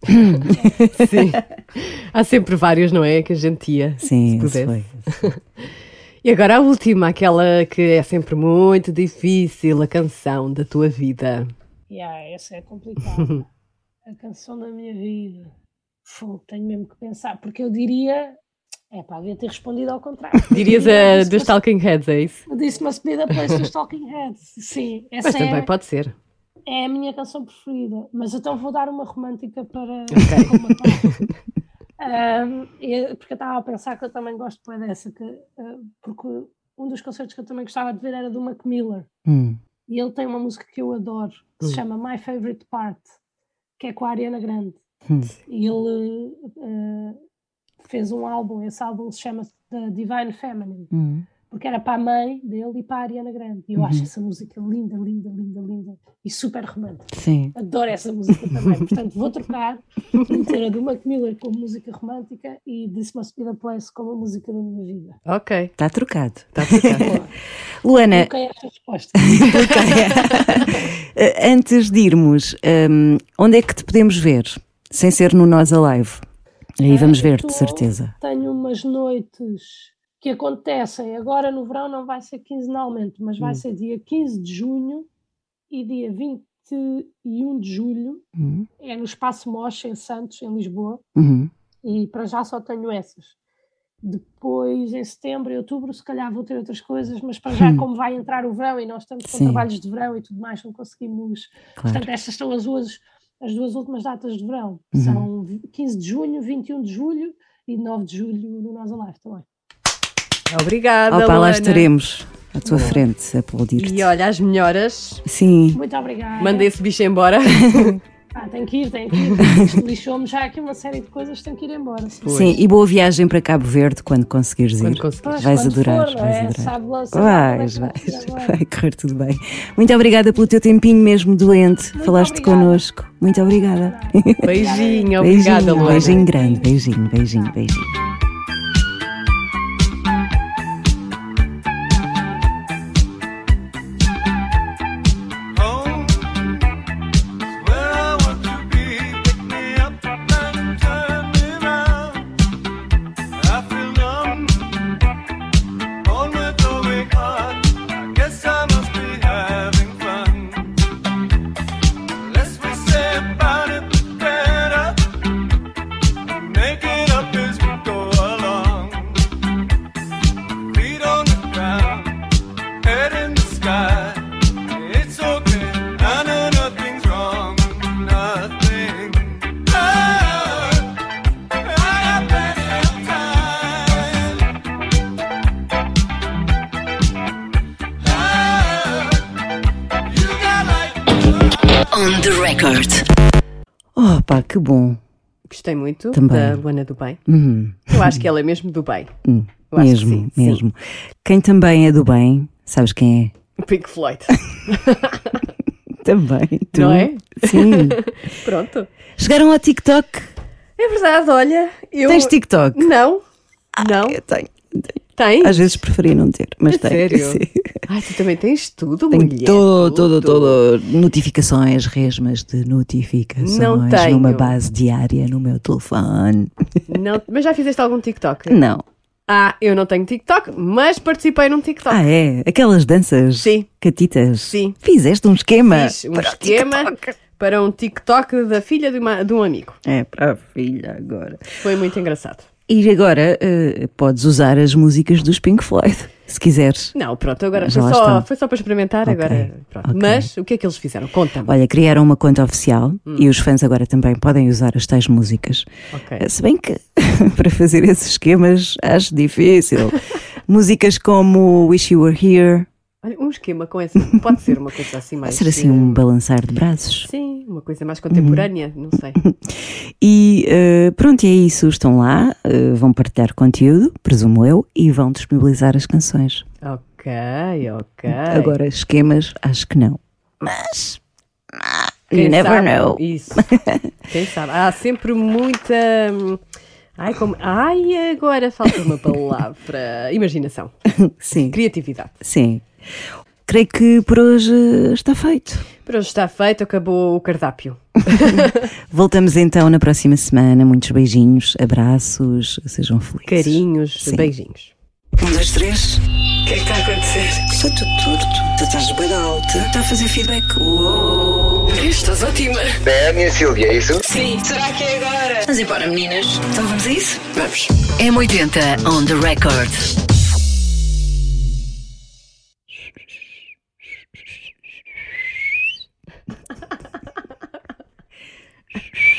[SPEAKER 5] Sim. Há sempre vários, não é? Que a gente ia.
[SPEAKER 4] Sim,
[SPEAKER 5] se
[SPEAKER 4] esse
[SPEAKER 5] pudesse.
[SPEAKER 4] foi.
[SPEAKER 5] E agora a última, aquela que é sempre muito difícil, a canção da tua vida.
[SPEAKER 6] Yeah, essa é complicada. a canção da minha vida. Fogo, tenho mesmo que pensar. Porque eu diria. É pá, devia ter respondido ao contrário.
[SPEAKER 5] Dirias
[SPEAKER 6] diria,
[SPEAKER 5] a dos Talking Heads, é isso?
[SPEAKER 6] This must be the place dos Talking Heads. Sim, essa
[SPEAKER 5] Mas também
[SPEAKER 6] é,
[SPEAKER 5] pode ser.
[SPEAKER 6] é a minha canção preferida. Mas então vou dar uma romântica para rematar. Um, e- porque eu estava a pensar que eu também gosto bem dessa, que, uh, porque um dos concertos que eu também gostava de ver era do Mac Miller.
[SPEAKER 4] Hum.
[SPEAKER 6] E ele tem uma música que eu adoro, que se chama My Favorite Part, que é com a Ariana Grande.
[SPEAKER 4] Hum.
[SPEAKER 6] E ele uh, fez um álbum, esse álbum se chama The Divine Feminine. Porque era para a mãe dele e para a Ariana Grande. E eu acho essa música linda, linda, linda, linda e super romântica.
[SPEAKER 4] Sim.
[SPEAKER 6] Adoro essa música também. Portanto, vou trocar meter a do Mac Miller como música romântica e This Must Be the Place como a música da minha vida.
[SPEAKER 5] Ok,
[SPEAKER 4] Está trocado.
[SPEAKER 5] está trocado.
[SPEAKER 4] Luana,
[SPEAKER 6] Coloquei esta resposta.
[SPEAKER 4] eh, antes de irmos, hum, onde é que te podemos ver? Sem ser no Nós Alive. Aí vamos
[SPEAKER 6] Ah,
[SPEAKER 4] ver,
[SPEAKER 6] eu
[SPEAKER 4] de certeza.
[SPEAKER 6] Tenho umas noites que acontecem. Agora no verão não vai ser quinzenalmente, mas
[SPEAKER 4] Hum.
[SPEAKER 6] vai ser dia 15 de junho e dia 21 de julho.
[SPEAKER 4] Uhum.
[SPEAKER 6] É no Espaço Mocha, em Santos, em Lisboa.
[SPEAKER 4] Uhum.
[SPEAKER 6] E para já só tenho essas. Depois, em setembro e outubro, se calhar vou ter outras coisas, mas para já, como vai entrar o verão e nós estamos com
[SPEAKER 4] Hum. Sim.
[SPEAKER 6] trabalhos de verão e tudo mais, não conseguimos.
[SPEAKER 4] Claro.
[SPEAKER 6] Portanto, estas são as duas, as duas últimas datas de verão.
[SPEAKER 4] Uhum.
[SPEAKER 6] São 15 de junho, 21 de julho e 9 de julho no Nós Alive também.
[SPEAKER 5] Obrigada,
[SPEAKER 4] Opa, lá estaremos à tua frente a aplaudir-te.
[SPEAKER 5] E olha, as melhoras.
[SPEAKER 4] Sim,
[SPEAKER 6] Muito obrigada.
[SPEAKER 5] Manda esse bicho embora.
[SPEAKER 6] Ah, tem que ir, tem que ir. Lixou-me já aqui uma série de coisas, tem que ir embora. sim.
[SPEAKER 4] sim. E boa viagem para Cabo Verde quando conseguires ir.
[SPEAKER 5] Quando conseguires.
[SPEAKER 6] Pois,
[SPEAKER 4] Vais
[SPEAKER 6] quando
[SPEAKER 4] adorar,
[SPEAKER 6] for,
[SPEAKER 4] vais
[SPEAKER 6] é?
[SPEAKER 4] adorar.
[SPEAKER 6] Sabe lá, sabe lá
[SPEAKER 4] Vais,
[SPEAKER 6] vai agora.
[SPEAKER 4] vai correr tudo bem. Muito obrigada pelo teu tempinho mesmo doente. Falaste
[SPEAKER 6] obrigada.
[SPEAKER 4] connosco. Muito obrigada.
[SPEAKER 5] Beijinho, obrigada,
[SPEAKER 4] beijinho,
[SPEAKER 5] Luana.
[SPEAKER 4] beijinho grande, beijinho, beijinho, beijinho.
[SPEAKER 8] On the
[SPEAKER 3] record.
[SPEAKER 4] Oh, pá, que bom.
[SPEAKER 5] Gostei muito
[SPEAKER 4] Também.
[SPEAKER 5] da Luana do Bem.
[SPEAKER 4] Uhum.
[SPEAKER 5] Eu acho que ela é mesmo do bem. Eu acho que
[SPEAKER 4] Mesmo,
[SPEAKER 5] sim, sim.
[SPEAKER 4] mesmo. Quem também é do bem, sabes quem
[SPEAKER 5] Pink Floyd.
[SPEAKER 4] é? Também. Tu.
[SPEAKER 5] Não é?
[SPEAKER 4] Sim.
[SPEAKER 5] Pronto.
[SPEAKER 4] Chegaram ao TikTok.
[SPEAKER 5] É verdade, olha. Eu...
[SPEAKER 4] Tens TikTok?
[SPEAKER 5] Não. Não.
[SPEAKER 4] Eu tenho.
[SPEAKER 5] Tens?
[SPEAKER 4] Às vezes preferi não ter, mas
[SPEAKER 5] A
[SPEAKER 4] tenho.
[SPEAKER 5] sério?
[SPEAKER 4] Sim.
[SPEAKER 5] Ai, tu também tens tudo,
[SPEAKER 4] Tenho
[SPEAKER 5] mulher.
[SPEAKER 4] todo,
[SPEAKER 5] tudo.
[SPEAKER 4] todo. Notificações, resmas de notificações
[SPEAKER 5] Não tenho.
[SPEAKER 4] numa base diária no meu telefone.
[SPEAKER 5] Não, mas já fizeste algum TikTok?
[SPEAKER 4] Não.
[SPEAKER 5] Ah, eu não tenho TikTok, mas participei num TikTok.
[SPEAKER 4] Ah, é? Aquelas danças
[SPEAKER 5] Sim.
[SPEAKER 4] catitas?
[SPEAKER 5] Sim.
[SPEAKER 4] Fizeste um esquema
[SPEAKER 5] Fiz um esquema para um TikTok da filha de, uma- de um amigo.
[SPEAKER 4] É, para a filha agora.
[SPEAKER 5] Foi muito engraçado.
[SPEAKER 4] E agora eh, podes usar as músicas dos Pink Floyd, se quiseres.
[SPEAKER 5] Não, pronto, agora foi só, foi só para experimentar,
[SPEAKER 4] Ok,
[SPEAKER 5] agora pronto.
[SPEAKER 4] ok.
[SPEAKER 5] Mas o que é que eles fizeram? Conta-me.
[SPEAKER 4] Olha, criaram uma conta oficial
[SPEAKER 5] Hum.
[SPEAKER 4] e os fãs agora também podem usar as tais músicas.
[SPEAKER 5] Ok.
[SPEAKER 4] Eh, Se bem que para fazer esses esquemas acho difícil. músicas como Wish You Were Here,
[SPEAKER 5] Olha, um esquema com essa. Pode ser uma coisa assim mais.
[SPEAKER 4] ser assim um balançar de braços.
[SPEAKER 5] Sim, uma coisa mais contemporânea, não sei.
[SPEAKER 4] E eh, pronto, e é isso. Estão lá, eh, vão partilhar conteúdo, presumo eu, e vão disponibilizar as canções.
[SPEAKER 5] Ok, ok.
[SPEAKER 4] Agora, esquemas, acho que não. Mas. ah,
[SPEAKER 5] Quem
[SPEAKER 4] you never
[SPEAKER 5] sabe?
[SPEAKER 4] know.
[SPEAKER 5] Isso. Quem sabe? Há sempre muita. hum, Ai, como... Ai, agora falta uma palavra. Imaginação.
[SPEAKER 4] Sim,
[SPEAKER 5] Criatividade.
[SPEAKER 4] sim. Creio que por hoje está feito.
[SPEAKER 5] Por hoje está feito, acabou o cardápio.
[SPEAKER 4] Voltamos então na próxima semana. Muitos beijinhos, abraços, sejam felizes.
[SPEAKER 5] Carinhos,
[SPEAKER 4] Sim.
[SPEAKER 5] beijinhos.
[SPEAKER 1] Um, dois, três. O que é que está a acontecer? Está tudo torto. Tu estás bem alta. Está a fazer feedback. Uou. Estás ótima.
[SPEAKER 2] É a minha Silvia, é isso?
[SPEAKER 1] Sim. Será que é agora? Vamos embora, meninas. Então vamos a isso? Vamos.
[SPEAKER 3] M80 on the record. Shh.